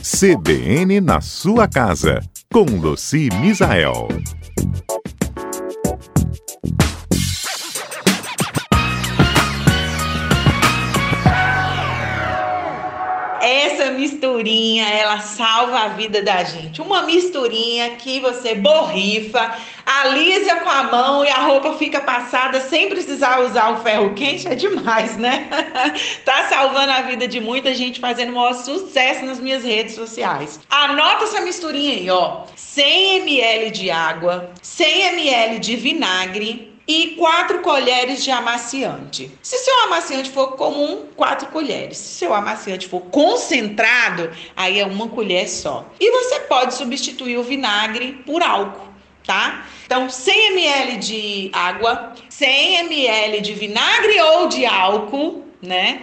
CBN na sua casa, com Luci Misael. Essa misturinha, ela salva a vida da gente. Uma misturinha que você borrifa, alisa com a mão e a roupa fica passada sem precisar usar o ferro quente, é demais, né? tá salvando a vida de muita gente, fazendo maior sucesso nas minhas redes sociais. Anota essa misturinha aí, ó. 100 ml de água, 100 ml de vinagre, e 4 colheres de amaciante. Se seu amaciante for comum, 4 colheres. Se seu amaciante for concentrado, aí é uma colher só. E você pode substituir o vinagre por álcool. Tá? Então, 100 ml de água, 100 ml de vinagre ou de álcool, né?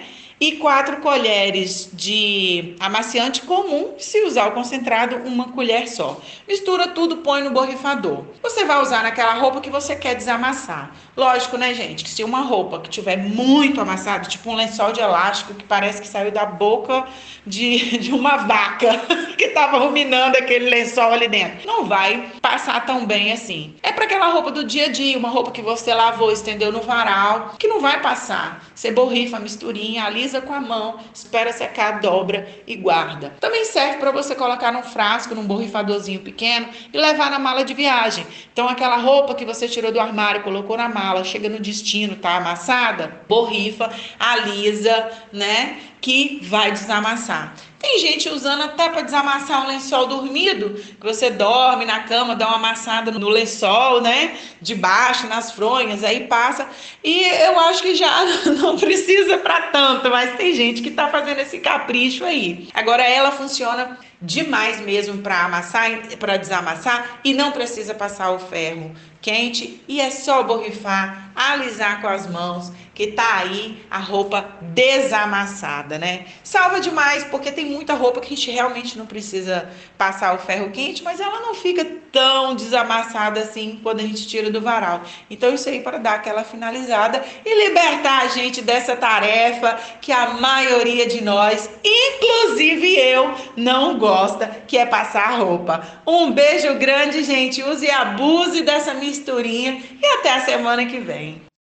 E 4 colheres de amaciante comum, se usar o concentrado, uma colher só. Mistura tudo, põe no borrifador. Você vai usar naquela roupa que você quer desamassar. Lógico, né, gente, que se uma roupa que tiver muito amassada, tipo um lençol de elástico que parece que saiu da boca de, de uma vaca que estava ruminando aquele lençol ali dentro, não vai passar tão bem assim. Para aquela roupa do dia a dia, uma roupa que você lavou, estendeu no varal, que não vai passar. Você borrifa misturinha, alisa com a mão, espera secar, dobra e guarda. Também serve para você colocar num frasco, num borrifadorzinho pequeno e levar na mala de viagem. Então aquela roupa que você tirou do armário, colocou na mala, chega no destino, tá amassada, borrifa, alisa, né? Que vai desamassar. Tem gente usando até para desamassar um lençol dormido, que você dorme na cama, dá uma amassada no lençol, né? De baixo, nas fronhas, aí passa. E eu acho que já não precisa para tanto, mas tem gente que tá fazendo esse capricho aí. Agora ela funciona demais mesmo para amassar, para desamassar e não precisa passar o ferro quente e é só borrifar, alisar com as mãos que tá aí a roupa desamassada, né? Salva demais porque tem muita roupa que a gente realmente não precisa passar o ferro quente, mas ela não fica tão desamassada assim quando a gente tira do varal. Então isso aí para dar aquela finalizada e libertar a gente dessa tarefa que a maioria de nós, inclusive eu, não gosta, que é passar roupa. Um beijo grande, gente. Use e abuse dessa misturinha e até a semana que vem.